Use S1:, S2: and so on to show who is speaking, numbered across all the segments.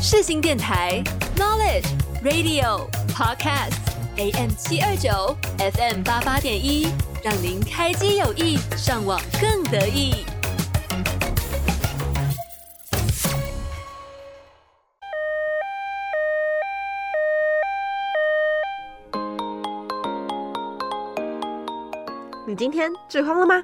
S1: 世新电台 Knowledge Radio Podcast AM 七二九 FM 八八点一，让您开机有意，上网更得意。
S2: 你今天剧荒了吗？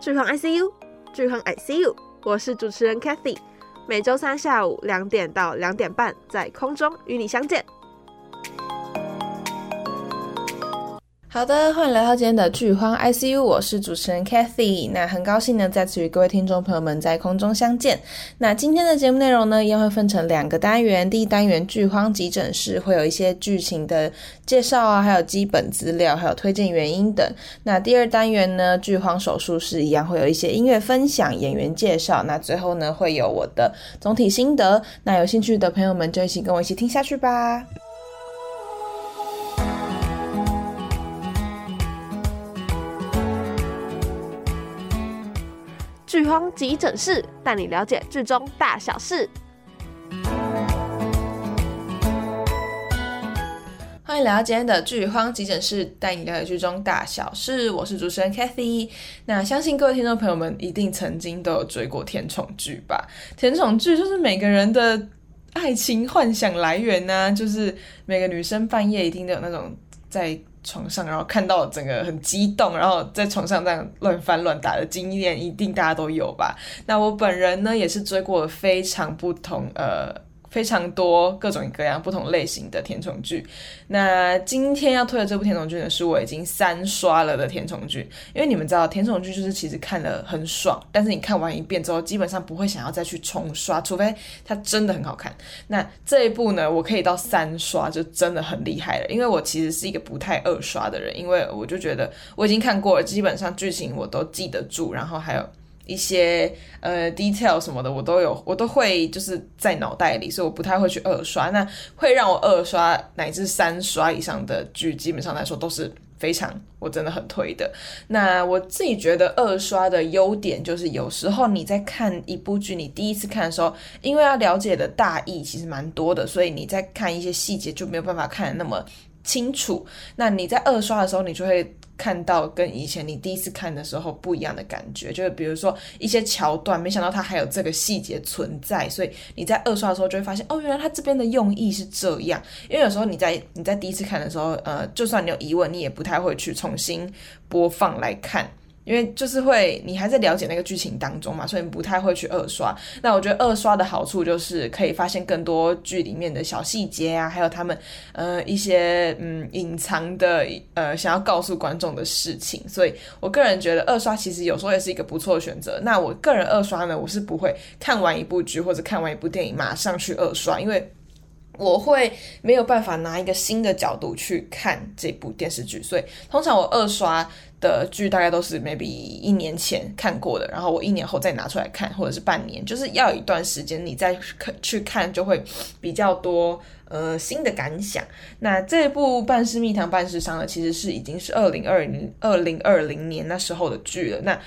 S2: 剧荒 ICU，剧荒 ICU，我是主持人 Cathy，每周三下午两点到两点半在空中与你相见。
S3: 好的，欢迎来到今天的剧荒 ICU，我是主持人 Cathy。那很高兴呢，再次与各位听众朋友们在空中相见。那今天的节目内容呢，一样会分成两个单元。第一单元剧荒急诊室会有一些剧情的介绍啊，还有基本资料，还有推荐原因等。那第二单元呢，剧荒手术室一样会有一些音乐分享、演员介绍。那最后呢，会有我的总体心得。那有兴趣的朋友们就一起跟我一起听下去吧。
S2: 剧荒急诊室带你了解剧中大小事。
S3: 欢迎来到今天的剧荒急诊室，带你了解剧中大小事。我是主持人 Cathy。那相信各位听众朋友们一定曾经都有追过甜宠剧吧？甜宠剧就是每个人的爱情幻想来源呢、啊，就是每个女生半夜一定都有那种在。床上，然后看到整个很激动，然后在床上这样乱翻乱打的经验，一定大家都有吧？那我本人呢，也是追过非常不同，呃。非常多各种各样不同类型的甜宠剧。那今天要推的这部甜宠剧呢，是我已经三刷了的甜宠剧。因为你们知道，甜宠剧就是其实看了很爽，但是你看完一遍之后，基本上不会想要再去重刷，除非它真的很好看。那这一部呢，我可以到三刷，就真的很厉害了。因为我其实是一个不太二刷的人，因为我就觉得我已经看过了，基本上剧情我都记得住，然后还有。一些呃 detail 什么的，我都有，我都会就是在脑袋里，所以我不太会去二刷。那会让我二刷乃至三刷以上的剧，基本上来说都是非常我真的很推的。那我自己觉得二刷的优点就是，有时候你在看一部剧，你第一次看的时候，因为要了解的大意其实蛮多的，所以你在看一些细节就没有办法看得那么清楚。那你在二刷的时候，你就会。看到跟以前你第一次看的时候不一样的感觉，就是比如说一些桥段，没想到它还有这个细节存在，所以你在二刷的时候就会发现，哦，原来它这边的用意是这样。因为有时候你在你在第一次看的时候，呃，就算你有疑问，你也不太会去重新播放来看。因为就是会，你还在了解那个剧情当中嘛，所以你不太会去二刷。那我觉得二刷的好处就是可以发现更多剧里面的小细节啊，还有他们呃一些嗯隐藏的呃想要告诉观众的事情。所以我个人觉得二刷其实有时候也是一个不错的选择。那我个人二刷呢，我是不会看完一部剧或者看完一部电影马上去二刷，因为我会没有办法拿一个新的角度去看这部电视剧，所以通常我二刷。的剧大概都是 maybe 一年前看过的，然后我一年后再拿出来看，或者是半年，就是要一段时间你再去看，就会比较多呃新的感想。那这部《半是蜜糖半是伤》呢，其实是已经是二零二零二零二零年那时候的剧了。那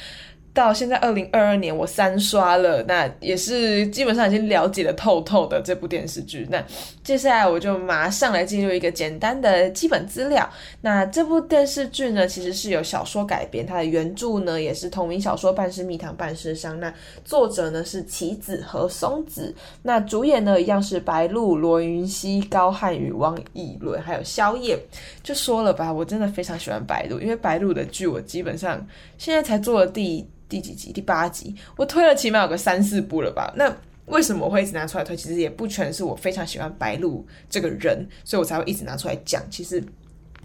S3: 到现在二零二二年，我三刷了，那也是基本上已经了解的透透的这部电视剧。那接下来我就马上来进入一个简单的基本资料。那这部电视剧呢，其实是有小说改编，它的原著呢也是同名小说《半是蜜糖半是伤》。那作者呢是棋子和松子。那主演呢一样是白鹿、罗云熙、高瀚宇、王以伦，还有萧焱。就说了吧，我真的非常喜欢白鹿，因为白鹿的剧我基本上现在才做了第。第几集？第八集，我推了起码有个三四部了吧？那为什么我会一直拿出来推？其实也不全是我非常喜欢白鹿这个人，所以我才会一直拿出来讲。其实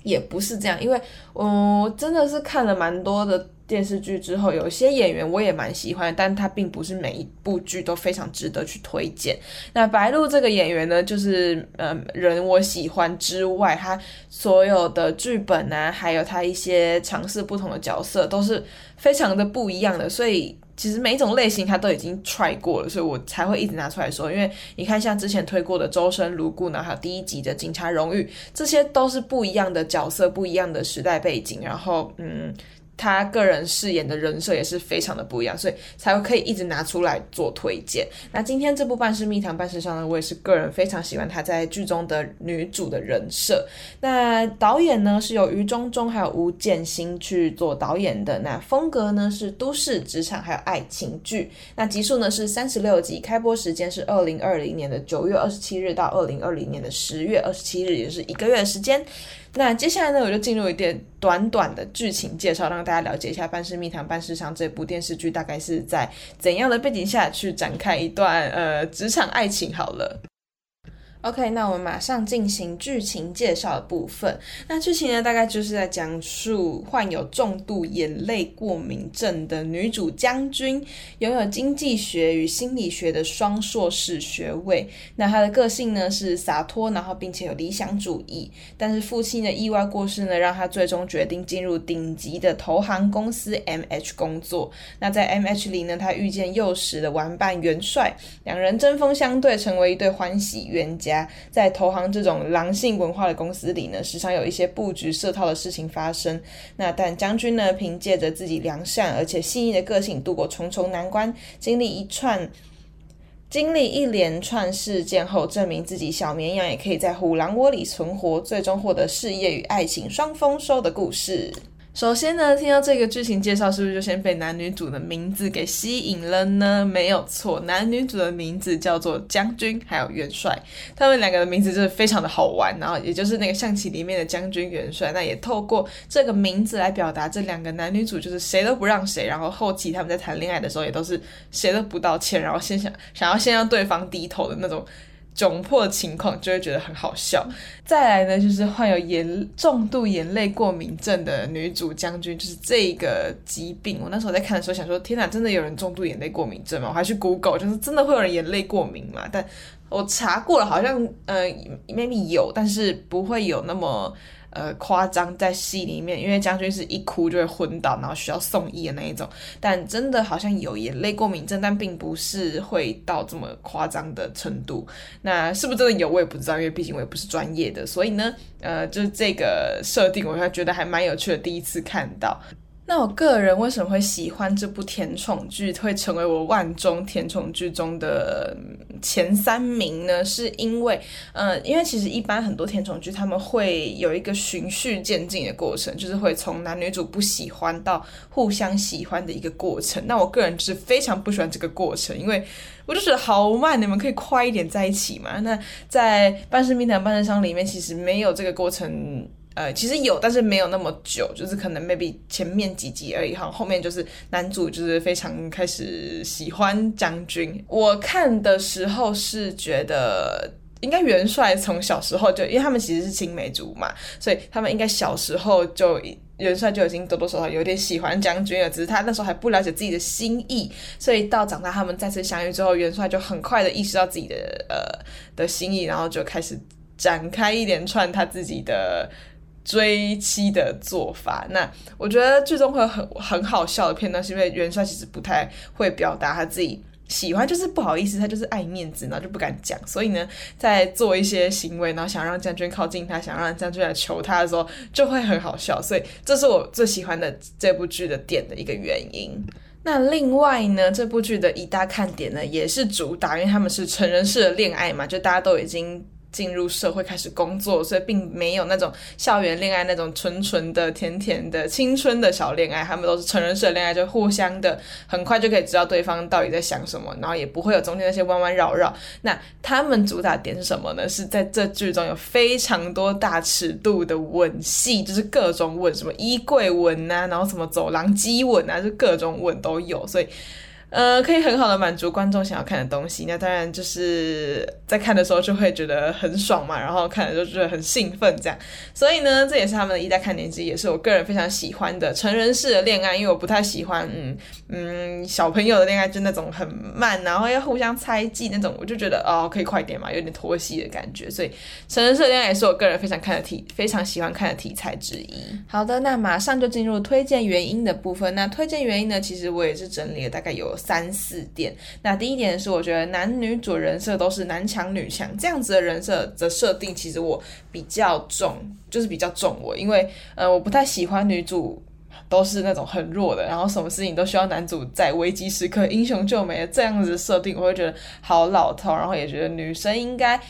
S3: 也不是这样，因为我真的是看了蛮多的。电视剧之后，有些演员我也蛮喜欢，但他并不是每一部剧都非常值得去推荐。那白鹿这个演员呢，就是嗯，人我喜欢之外，他所有的剧本啊，还有他一些尝试不同的角色，都是非常的不一样的。所以其实每一种类型他都已经 try 过了，所以我才会一直拿出来说。因为你看，像之前推过的《周生如故》呢，还有第一集的《警察荣誉》，这些都是不一样的角色，不一样的时代背景，然后嗯。他个人饰演的人设也是非常的不一样，所以才会可以一直拿出来做推荐。那今天这部《半是蜜糖半是伤》呢，我也是个人非常喜欢她在剧中的女主的人设。那导演呢是由余忠忠还有吴建新去做导演的。那风格呢是都市职场还有爱情剧。那集数呢是三十六集，开播时间是二零二零年的九月二十七日到二零二零年的十月二十七日，也就是一个月的时间。那接下来呢，我就进入一点短短的剧情介绍，让大家了解一下《半是蜜糖半是伤》这部电视剧大概是在怎样的背景下去展开一段呃职场爱情好了。OK，那我们马上进行剧情介绍的部分。那剧情呢，大概就是在讲述患有重度眼泪过敏症的女主将军，拥有经济学与心理学的双硕士学位。那她的个性呢是洒脱，然后并且有理想主义。但是父亲的意外过世呢，让她最终决定进入顶级的投行公司 MH 工作。那在 MH 里呢，她遇见幼时的玩伴元帅，两人针锋相对，成为一对欢喜冤家家。在投行这种狼性文化的公司里呢，时常有一些布局设套的事情发生。那但将军呢，凭借着自己良善而且细腻的个性，度过重重难关，经历一串、经历一连串事件后，证明自己小绵羊也可以在虎狼窝里存活，最终获得事业与爱情双丰收的故事。首先呢，听到这个剧情介绍，是不是就先被男女主的名字给吸引了呢？没有错，男女主的名字叫做将军还有元帅，他们两个的名字就是非常的好玩，然后也就是那个象棋里面的将军元帅，那也透过这个名字来表达这两个男女主就是谁都不让谁，然后后期他们在谈恋爱的时候也都是谁都不道歉，然后先想想要先让对方低头的那种。窘迫的情况就会觉得很好笑。再来呢，就是患有眼重度眼泪过敏症的女主将军，就是这个疾病。我那时候在看的时候想说，天哪，真的有人重度眼泪过敏症吗？我还去 Google，就是真的会有人眼泪过敏嘛？但我查过了，好像呃 maybe 有，但是不会有那么。呃，夸张在戏里面，因为将军是一哭就会昏倒，然后需要送医的那一种。但真的好像有眼泪过敏症，但并不是会到这么夸张的程度。那是不是真的有，我也不知道，因为毕竟我也不是专业的。所以呢，呃，就是这个设定，我还觉得还蛮有趣的，第一次看到。那我个人为什么会喜欢这部甜宠剧，会成为我万中甜宠剧中的前三名呢？是因为，呃，因为其实一般很多甜宠剧他们会有一个循序渐进的过程，就是会从男女主不喜欢到互相喜欢的一个过程。那我个人是非常不喜欢这个过程，因为我就觉得好慢，你们可以快一点在一起嘛。那在《半生冰糖半生伤》里面，其实没有这个过程。呃，其实有，但是没有那么久，就是可能 maybe 前面几集而已哈。后面就是男主就是非常开始喜欢将军。我看的时候是觉得，应该元帅从小时候就，因为他们其实是青梅竹马，所以他们应该小时候就元帅就已经多多少少有点喜欢将军了，只是他那时候还不了解自己的心意，所以到长大他们再次相遇之后，元帅就很快的意识到自己的呃的心意，然后就开始展开一连串他自己的。追妻的做法，那我觉得剧中会有很很好笑的片段，是因为元帅其实不太会表达他自己喜欢，就是不好意思，他就是爱面子，然后就不敢讲，所以呢，在做一些行为，然后想让将军靠近他，想让将军来求他的时候，就会很好笑，所以这是我最喜欢的这部剧的点的一个原因。那另外呢，这部剧的一大看点呢，也是主打，因为他们是成人式的恋爱嘛，就大家都已经。进入社会开始工作，所以并没有那种校园恋爱那种纯纯的、甜甜的青春的小恋爱，他们都是成人式的恋爱，就互相的很快就可以知道对方到底在想什么，然后也不会有中间那些弯弯绕绕。那他们主打点是什么呢？是在这剧中有非常多大尺度的吻戏，就是各种吻，什么衣柜吻啊，然后什么走廊激吻啊，就各种吻都有，所以。呃，可以很好的满足观众想要看的东西。那当然就是在看的时候就会觉得很爽嘛，然后看的时候就觉得很兴奋这样。所以呢，这也是他们的一大看点之一，也是我个人非常喜欢的成人式的恋爱。因为我不太喜欢，嗯嗯，小朋友的恋爱就那种很慢，然后要互相猜忌那种，我就觉得哦，可以快点嘛，有点拖戏的感觉。所以成人式恋爱也是我个人非常看的题，非常喜欢看的题材之一。好的，那马上就进入推荐原因的部分。那推荐原因呢，其实我也是整理了大概有。三四点，那第一点是我觉得男女主人设都是男强女强这样子的人设的设定，其实我比较重，就是比较重我，因为呃我不太喜欢女主都是那种很弱的，然后什么事情都需要男主在危机时刻英雄救美的这样子设定，我会觉得好老套，然后也觉得女生应该。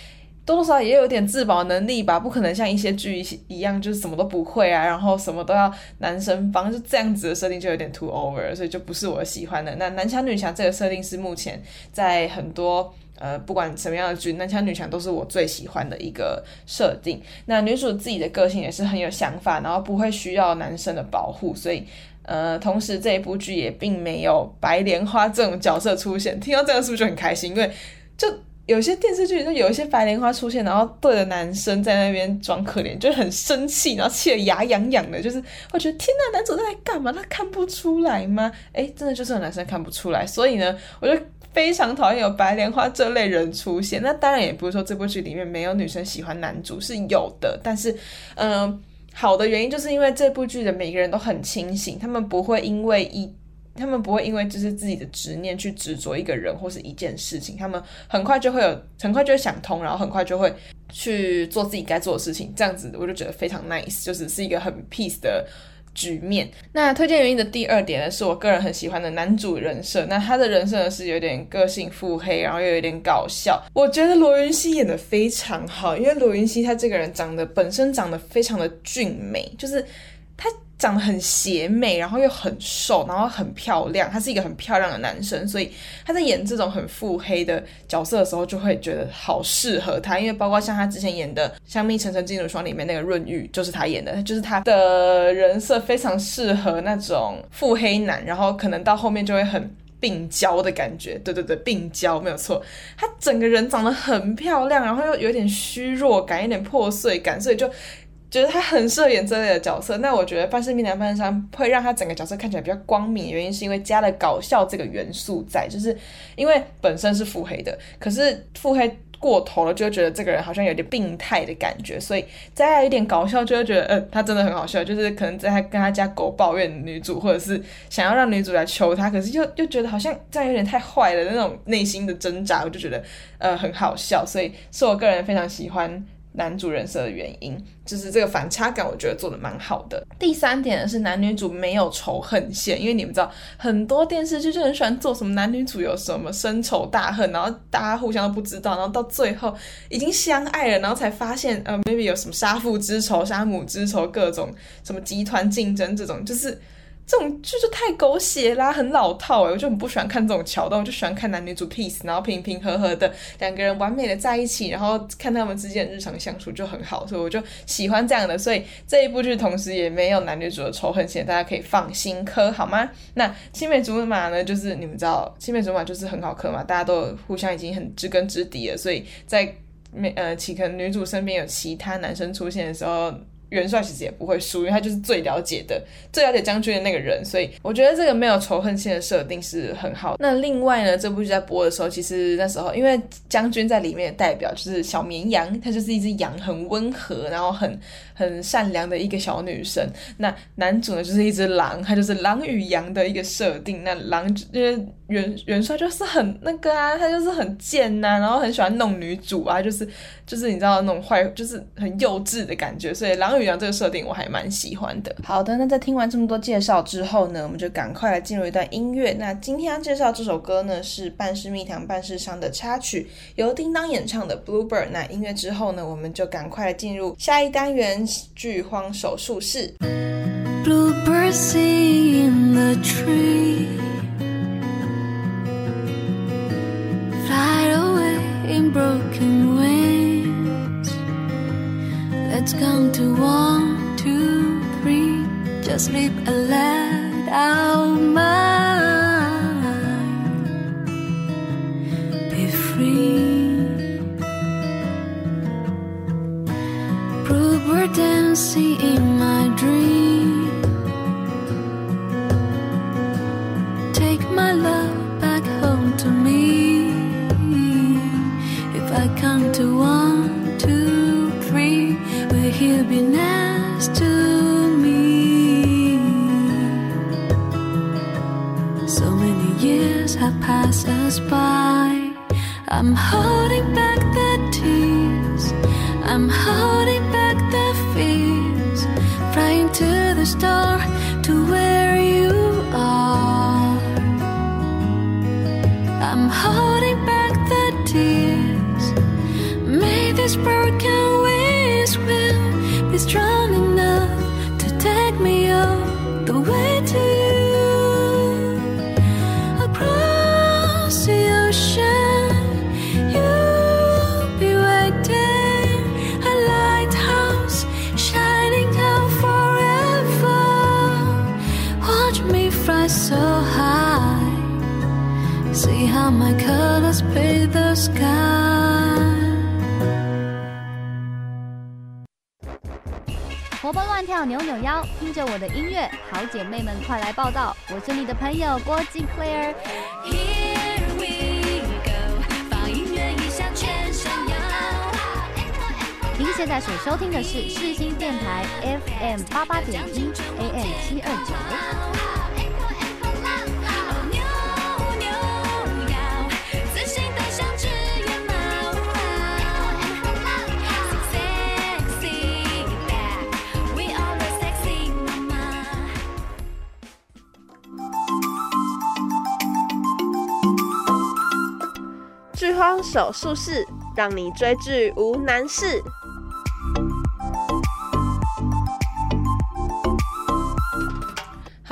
S3: 多多少少也有点自保能力吧，不可能像一些剧一样，就是什么都不会啊，然后什么都要男生帮，就这样子的设定就有点 too over，所以就不是我喜欢的。那男强女强这个设定是目前在很多呃不管什么样的剧，男强女强都是我最喜欢的一个设定。那女主自己的个性也是很有想法，然后不会需要男生的保护，所以呃，同时这一部剧也并没有白莲花这种角色出现。听到这个是不是就很开心？因为就。有些电视剧就有一些白莲花出现，然后对着男生在那边装可怜，就很生气，然后气得牙痒痒的，就是会觉得天呐，男主在干嘛？他看不出来吗？诶，真的就是有男生看不出来，所以呢，我就非常讨厌有白莲花这类人出现。那当然也不是说这部剧里面没有女生喜欢男主，是有的，但是嗯、好的原因就是因为这部剧的每个人都很清醒，他们不会因为一。他们不会因为就是自己的执念去执着一个人或是一件事情，他们很快就会有，很快就会想通，然后很快就会去做自己该做的事情。这样子我就觉得非常 nice，就是是一个很 peace 的局面。那推荐原因的第二点呢，是我个人很喜欢的男主人设。那他的人设呢是有点个性腹黑，然后又有点搞笑。我觉得罗云熙演的非常好，因为罗云熙他这个人长得本身长得非常的俊美，就是他。长得很邪魅，然后又很瘦，然后很漂亮。他是一个很漂亮的男生，所以他在演这种很腹黑的角色的时候，就会觉得好适合他。因为包括像他之前演的《香蜜沉沉烬如霜》里面那个润玉，就是他演的，就是他的人设非常适合那种腹黑男，然后可能到后面就会很病娇的感觉。对对对，病娇没有错。他整个人长得很漂亮，然后又有点虚弱感，有点破碎感，所以就。觉得他很适合演这类的角色，那我觉得《半是命男半是伤》会让他整个角色看起来比较光明，原因是因为加了搞笑这个元素在，就是因为本身是腹黑的，可是腹黑过头了，就会觉得这个人好像有点病态的感觉，所以再来一点搞笑，就会觉得，呃，他真的很好笑，就是可能在他跟他家狗抱怨女主，或者是想要让女主来求他，可是又又觉得好像这样有点太坏了那种内心的挣扎，我就觉得，呃，很好笑，所以是我个人非常喜欢。男主人设的原因，就是这个反差感，我觉得做的蛮好的。第三点是男女主没有仇恨线，因为你们知道很多电视剧就很喜欢做什么男女主有什么深仇大恨，然后大家互相都不知道，然后到最后已经相爱了，然后才发现呃 maybe 有什么杀父之仇、杀母之仇，各种什么集团竞争这种，就是。这种剧就太狗血啦，很老套诶，我就很不喜欢看这种桥段，我就喜欢看男女主 peace，然后平平和和的两个人完美的在一起，然后看他们之间的日常相处就很好，所以我就喜欢这样的。所以这一部剧同时也没有男女主的仇恨线，大家可以放心磕好吗？那青梅竹马呢？就是你们知道青梅竹马就是很好磕嘛，大家都互相已经很知根知底了，所以在没呃，其可能女主身边有其他男生出现的时候。元帅其实也不会输，因为他就是最了解的、最了解将军的那个人，所以我觉得这个没有仇恨线的设定是很好。那另外呢，这部剧在播的时候，其实那时候因为将军在里面的代表就是小绵羊，它就是一只羊，很温和，然后很很善良的一个小女生。那男主呢，就是一只狼，他就是狼与羊的一个设定。那狼就是元元帅就是很那个啊，他就是很贱呐、然后很喜欢弄女主啊，就是就是你知道那种坏，就是很幼稚的感觉，所以狼与羊这个设定我还蛮喜欢的。好的，那在听完这么多介绍之后呢，我们就赶快来进入一段音乐。那今天要介绍这首歌呢，是《半是蜜糖半是伤》的插曲，由叮当演唱的《Bluebird》。那音乐之后呢，我们就赶快来进入下一单元——剧荒手术室。Bluebird sing in the tree, fly away in broken
S4: Let's count to one, two, three. Just live and let our mind be free. Prove we're dancing tears have passed us by. I'm holding back the tears, I'm holding back the fears, flying to the star to where you
S5: are. I'm holding 扭扭腰，听着我的音乐，好姐妹们快来报道！我是你的朋友郭静 Claire。Here we go，放音乐一下全身摇。您现在所收听的是世新电台 FM 八八点一 AM 七二九。
S2: 手术室，让你追剧无难事。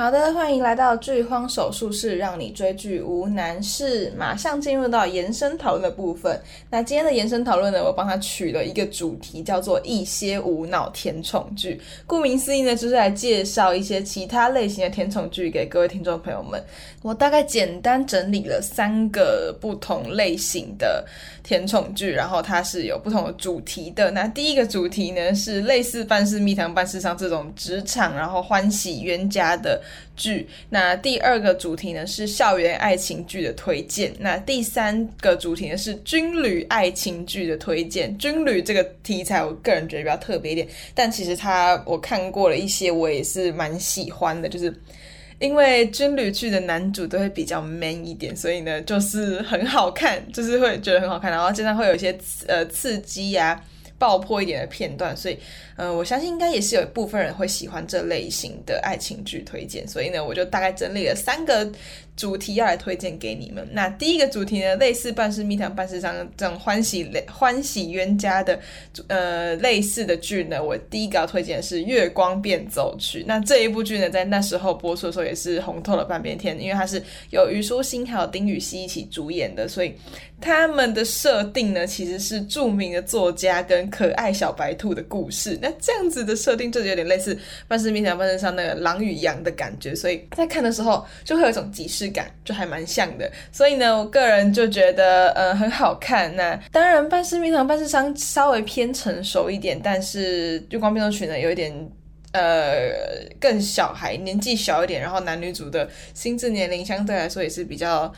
S3: 好的，欢迎来到剧荒手术室，让你追剧无难事。马上进入到延伸讨论的部分。那今天的延伸讨论呢，我帮他取了一个主题，叫做一些无脑甜宠剧。顾名思义呢，就是来介绍一些其他类型的甜宠剧给各位听众朋友们。我大概简单整理了三个不同类型的甜宠剧，然后它是有不同的主题的。那第一个主题呢，是类似《半是蜜糖半是伤》这种职场，然后欢喜冤家的。剧。那第二个主题呢，是校园爱情剧的推荐，那第三个主题呢，是军旅爱情剧的推荐。军旅这个题材，我个人觉得比较特别一点，但其实它我看过了一些，我也是蛮喜欢的，就是因为军旅剧的男主都会比较 man 一点，所以呢就是很好看，就是会觉得很好看，然后经常会有一些呃刺激呀、爆破一点的片段，所以，呃，我相信应该也是有一部分人会喜欢这类型的爱情剧推荐，所以呢，我就大概整理了三个主题要来推荐给你们。那第一个主题呢，类似半是蜜糖半是伤这种欢喜欢喜冤家的，呃，类似的剧呢，我第一个要推荐的是《月光变奏曲》。那这一部剧呢，在那时候播出的时候也是红透了半边天，因为它是有虞书欣还有丁禹兮一起主演的，所以他们的设定呢，其实是著名的作家跟可爱小白兔的故事，那这样子的设定就是有点类似《半是蜜糖半是伤》那个狼与羊的感觉，所以在看的时候就会有一种即视感，就还蛮像的。所以呢，我个人就觉得呃很好看。那当然，《半是蜜糖半是伤》稍微偏成熟一点，但是《月光变奏曲》呢有一点呃更小孩，年纪小一点，然后男女主的心智年龄相对来说也是比较。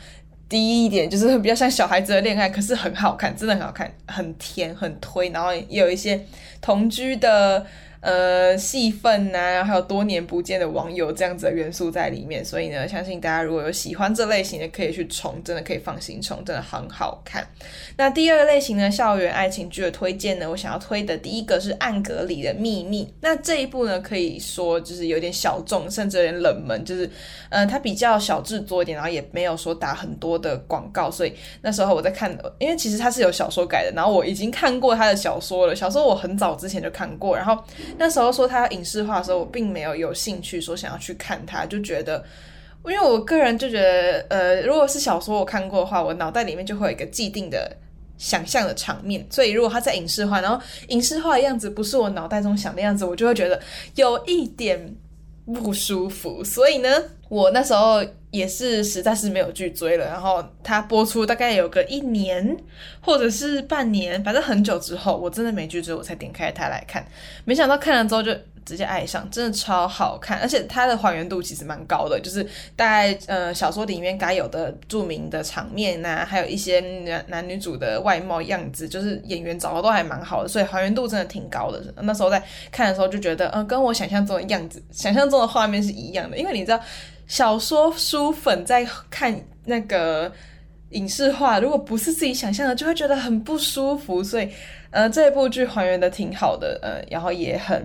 S3: 低一点就是比较像小孩子的恋爱，可是很好看，真的很好看，很甜，很推，然后也有一些同居的。呃，戏份呐、啊，还有多年不见的网友这样子的元素在里面，所以呢，相信大家如果有喜欢这类型的，可以去冲，真的可以放心冲，真的很好看。那第二个类型的，校园爱情剧的推荐呢，我想要推的第一个是《暗格里的秘密》。那这一部呢，可以说就是有点小众，甚至有点冷门，就是呃，它比较小制作一点，然后也没有说打很多的广告，所以那时候我在看，因为其实它是有小说改的，然后我已经看过他的小说了，小说我很早之前就看过，然后。那时候说他影视化的时候，我并没有有兴趣说想要去看他，就觉得，因为我个人就觉得，呃，如果是小说我看过的话，我脑袋里面就会有一个既定的想象的场面，所以如果他在影视化，然后影视化的样子不是我脑袋中想的样子，我就会觉得有一点不舒服。所以呢，我那时候也是实在是没有剧追了。然后它播出大概有个一年或者是半年，反正很久之后，我真的没剧追，我才点开它来看。没想到看了之后就直接爱上，真的超好看，而且它的还原度其实蛮高的，就是大概呃小说里面该有的著名的场面呐、还有一些男男女主的外貌样子，就是演员找的都还蛮好的，所以还原度真的挺高的。那时候在看的时候就觉得，嗯、跟我想象中的样子、想象中的画面是一样的，因为你知道。小说书粉在看那个影视化，如果不是自己想象的，就会觉得很不舒服。所以，呃，这部剧还原的挺好的，呃，然后也很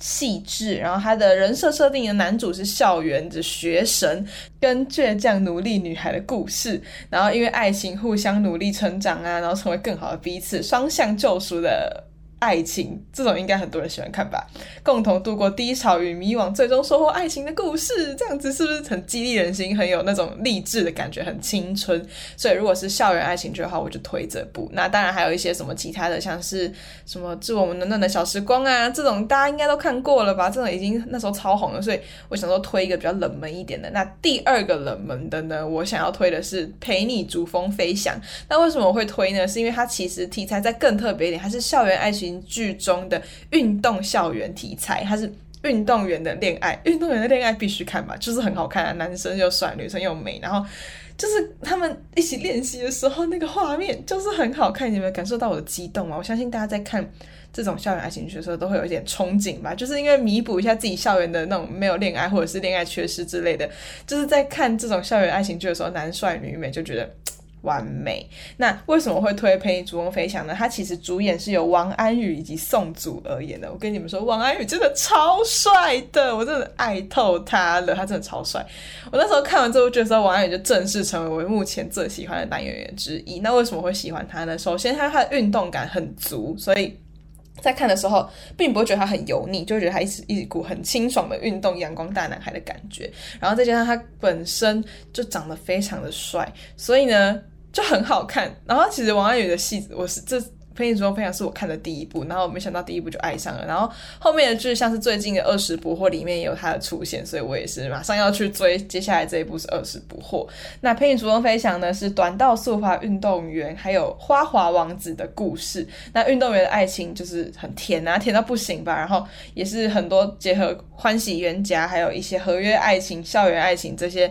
S3: 细致，然后他的人设设定的男主是校园的学神跟倔强努力女孩的故事，然后因为爱情互相努力成长啊，然后成为更好的彼此，双向救赎的。爱情这种应该很多人喜欢看吧？共同度过低潮与迷惘，最终收获爱情的故事，这样子是不是很激励人心，很有那种励志的感觉，很青春？所以如果是校园爱情剧的话，我就推这部。那当然还有一些什么其他的，像是什么致我们暖暖的小时光啊，这种大家应该都看过了吧？这种已经那时候超红了，所以我想说推一个比较冷门一点的。那第二个冷门的呢，我想要推的是《陪你逐风飞翔》。那为什么我会推呢？是因为它其实题材再更特别一点，它是校园爱情。剧中的运动校园题材，它是运动员的恋爱，运动员的恋爱必须看吧，就是很好看啊，男生又帅，女生又美，然后就是他们一起练习的时候，那个画面就是很好看。你们感受到我的激动吗？我相信大家在看这种校园爱情剧的时候，都会有一点憧憬吧，就是因为弥补一下自己校园的那种没有恋爱或者是恋爱缺失之类的，就是在看这种校园爱情剧的时候，男帅女美就觉得。完美。那为什么会推《陪你逐梦飞翔》呢？它其实主演是由王安宇以及宋祖儿演的。我跟你们说，王安宇真的超帅的，我真的爱透他了。他真的超帅。我那时候看完这部剧的时候，王安宇就正式成为我目前最喜欢的男演员之一。那为什么会喜欢他呢？首先，他他的运动感很足，所以在看的时候并不会觉得他很油腻，就觉得他一直一股很清爽的运动阳光大男孩的感觉。然后再加上他本身就长得非常的帅，所以呢。就很好看，然后其实王安宇的戏，我是这《陪你逐风飞翔》是我看的第一部，然后没想到第一部就爱上了，然后后面的剧像是最近的《二十不惑》里面也有他的出现，所以我也是马上要去追。接下来这一部是《二十不惑》，那《陪你逐风飞翔》呢是短道速滑运动员还有花滑王子的故事，那运动员的爱情就是很甜啊，甜到不行吧，然后也是很多结合欢喜冤家，还有一些合约爱情、校园爱情这些。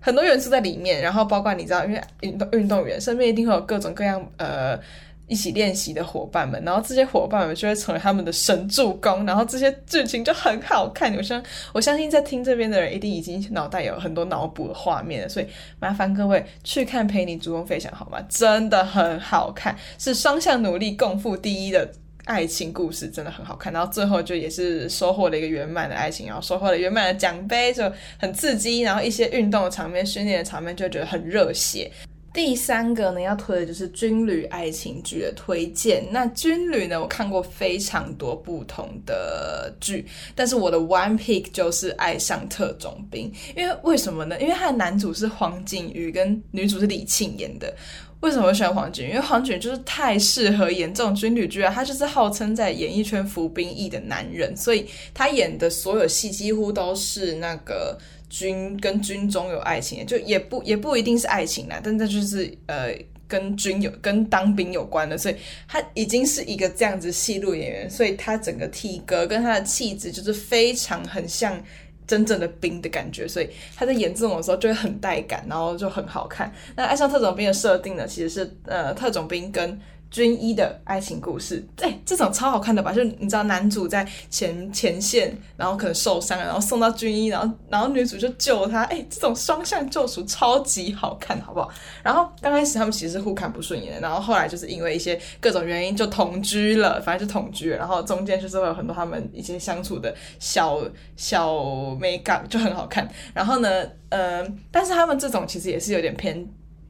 S3: 很多元素在里面，然后包括你知道，因为运动运动员身边一定会有各种各样呃一起练习的伙伴们，然后这些伙伴们就会成为他们的神助攻，然后这些剧情就很好看。我相我相信在听这边的人一定已经脑袋有很多脑补的画面了，所以麻烦各位去看《陪你逐梦飞翔》好吗？真的很好看，是双向努力共赴第一的。爱情故事真的很好看，然后最后就也是收获了一个圆满的爱情，然后收获了圆满的奖杯，就很刺激。然后一些运动的场面、训练的场面就觉得很热血。第三个呢，要推的就是军旅爱情剧的推荐。那军旅呢，我看过非常多不同的剧，但是我的 one pick 就是《爱上特种兵》，因为为什么呢？因为他的男主是黄景瑜，跟女主是李沁演的。为什么选黄景瑜？因为黄景瑜就是太适合演这种军旅剧啊！他就是号称在演艺圈服兵役的男人，所以他演的所有戏几乎都是那个军跟军中有爱情，就也不也不一定是爱情啦，但这就是呃跟军有跟当兵有关的，所以他已经是一个这样子戏路演员，所以他整个体格跟他的气质就是非常很像。真正的冰的感觉，所以他在演这种的时候就会很带感，然后就很好看。那爱上特种兵的设定呢，其实是呃特种兵跟军医的爱情故事，哎、欸，这种超好看的吧？就你知道，男主在前前线，然后可能受伤，然后送到军医，然后然后女主就救他，哎、欸，这种双向救赎超级好看，好不好？然后刚开始他们其实是互看不顺眼的，然后后来就是因为一些各种原因就同居了，反正就同居了，然后中间就是会有很多他们一些相处的小小美感，就很好看。然后呢，嗯、呃，但是他们这种其实也是有点偏。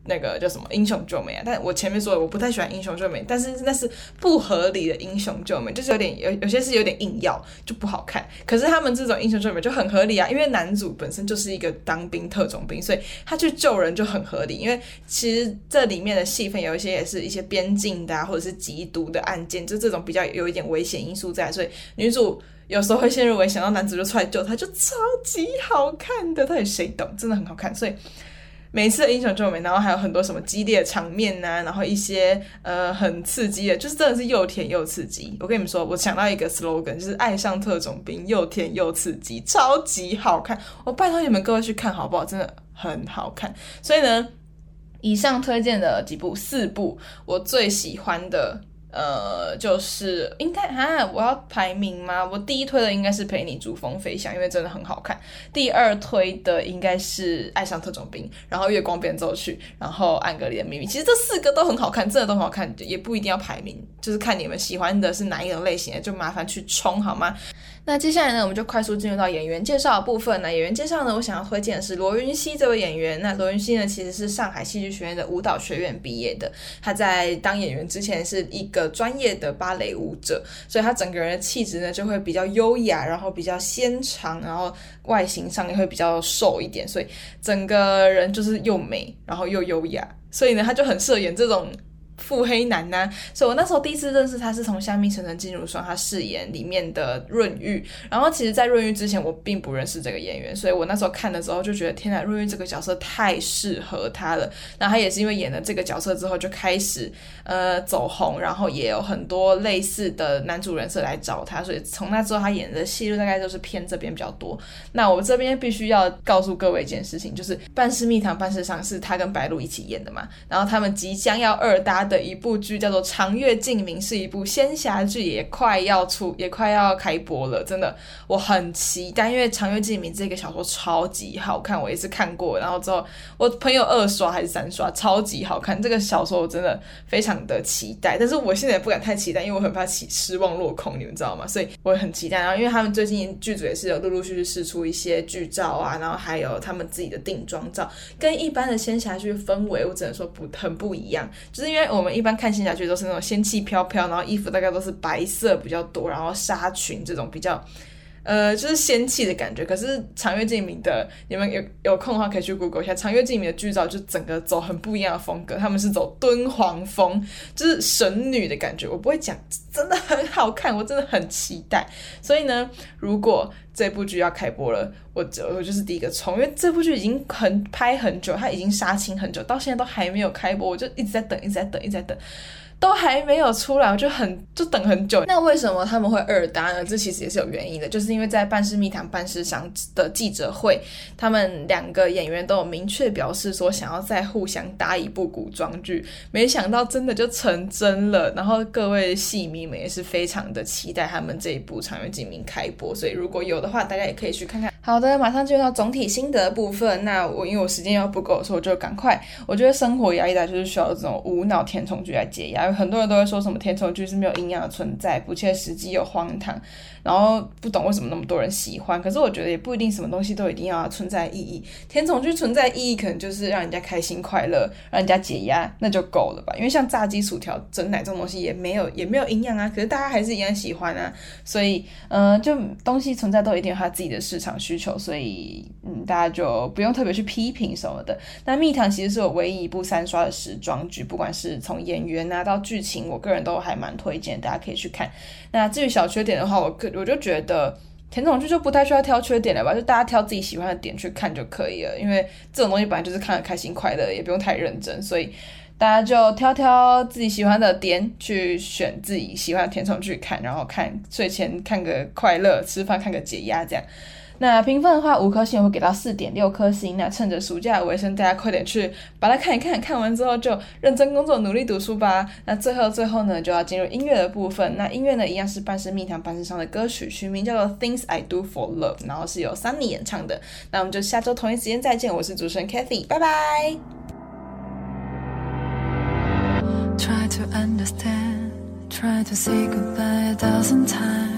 S3: 那个叫什么英雄救美啊？但我前面说的我不太喜欢英雄救美，但是那是不合理的英雄救美，就是有点有有些是有点硬要，就不好看。可是他们这种英雄救美就很合理啊，因为男主本身就是一个当兵特种兵，所以他去救人就很合理。因为其实这里面的戏份有一些也是一些边境的啊，或者是缉毒的案件，就这种比较有一点危险因素在，所以女主有时候会陷入危险，然后男主就出来救她，就超级好看的。到底谁懂？真的很好看，所以。每次的英雄救美，然后还有很多什么激烈的场面呐、然后一些呃很刺激的，就是真的是又甜又刺激。我跟你们说，我想到一个 slogan，就是爱上特种兵，又甜又刺激，超级好看。我拜托你们各位去看好不好？真的很好看。所以呢，以上推荐的几部四部，我最喜欢的呃，就是应该啊，我要排名吗？我第一推的应该是陪你逐风飞翔，因为真的很好看。第二推的应该是爱上特种兵，然后月光变奏曲，然后暗格里的秘密。其实这四个都很好看，真的都很好看，也不一定要排名，就是看你们喜欢的是哪一种类型的，就麻烦去冲好吗？那接下来呢，我们就快速进入到演员介绍的部分。那演员介绍呢，我想要推荐的是罗云熙这位演员。那罗云熙呢，其实是上海戏剧学院的舞蹈学院毕业的。他在当演员之前是一个专业的芭蕾舞者，所以他整个人的气质呢就会比较优雅，然后比较纤长，然后外形上也会比较瘦一点，所以整个人就是又美，然后又优雅。所以呢，他就很适合演这种。腹黑男呢、所以我那时候第一次认识他是从《香蜜沉沉烬如霜》，他饰演里面的润玉。然后其实，在润玉之前，我并不认识这个演员，所以我那时候看的时候就觉得，天哪，润玉这个角色太适合他了。然后他也是因为演了这个角色之后，就开始呃走红，然后也有很多类似的男主人设来找他。所以从那之后，他演的戏路大概都是偏这边比较多。那我这边必须要告诉各位一件事情，就是《半尸蜜糖半尸伤》是他跟白鹿一起演的嘛，然后他们即将要二搭。的一部剧叫做《长月烬明》，是一部仙侠剧，也快要出，也快要开播了。真的，我很期待，因为《长月烬明》这个小说超级好看，我也是看过，然后之后我朋友二刷还是三刷，超级好看。这个小说我真的非常的期待，但是我现在也不敢太期待，因为我很怕起失望落空，你们知道吗？所以我很期待。然后，因为他们最近剧组也是有陆陆续续释出一些剧照啊，然后还有他们自己的定妆照，跟一般的仙侠剧氛围，我只能说不很不一样，就是因为。我我们一般看仙侠剧都是那种仙气飘飘，然后衣服大概都是白色比较多，然后纱裙这种比较，呃，就是仙气的感觉。可是长月烬明的，你们有有空的话可以去 Google 一下长月烬明的剧照，就整个走很不一样的风格。他们是走敦煌风，就是神女的感觉。我不会讲，真的很好看，我真的很期待。所以呢，如果这部剧要开播了，我就我就是第一个冲，因为这部剧已经很拍很久，它已经杀青很久，到现在都还没有开播，我就一直在等，一直在等，一直在等。都还没有出来，我就很就等很久。那为什么他们会二搭呢？这其实也是有原因的，就是因为在《半世蜜糖半世想》的记者会，他们两个演员都有明确表示说想要再互相搭一部古装剧，没想到真的就成真了。然后各位戏迷们也是非常的期待他们这一部《长月烬明》开播，所以如果有的话，大家也可以去看看。好的，马上进入到总体心得部分。那我因为我时间要不够，所以我就赶快。我觉得生活压力大，就是需要这种无脑填充剧来解压。很多人都会说什么甜宠剧是没有营养的存在，不切实际又荒唐，然后不懂为什么那么多人喜欢。可是我觉得也不一定什么东西都一定要存在意义。甜宠剧存在意义可能就是让人家开心快乐，让人家解压，那就够了吧。因为像炸鸡、薯条、整奶这种东西也没有 也没有营养啊，可是大家还是一样喜欢啊。所以，嗯、就东西存在都一定有它自己的市场需求，所以嗯，大家就不用特别去批评什么的。那蜜糖其实是我唯一一部三刷的时装剧，不管是从演员啊到剧情，我个人都还蛮推荐，大家可以去看。那至于小缺点的话，我个我就觉得甜宠剧就不太需要挑缺点了吧，就大家挑自己喜欢的点去看就可以了。因为这种东西本来就是看的开心快乐，也不用太认真，所以大家就挑挑自己喜欢的点去选自己喜欢的甜宠剧看，然后看睡前看个快乐，吃饭看个解压这样。那评分的话，五颗星我会给到四点六颗星。那趁着暑假尾声，大家快点去把它看一看，看完之后就认真工作，努力读书吧。那最后最后呢，就要进入音乐的部分。那音乐呢，一样是半是蜜糖半是伤的歌曲，曲名叫做《Things I Do for Love》，然后是由 Sunny 演唱的。那我们就下周同一时间再见，我是主持人 Kathy，拜拜。Try to understand, try to say goodbye a thousand times.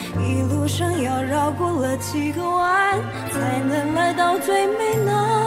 S4: 一路上要绕过了几个弯才能来到最美那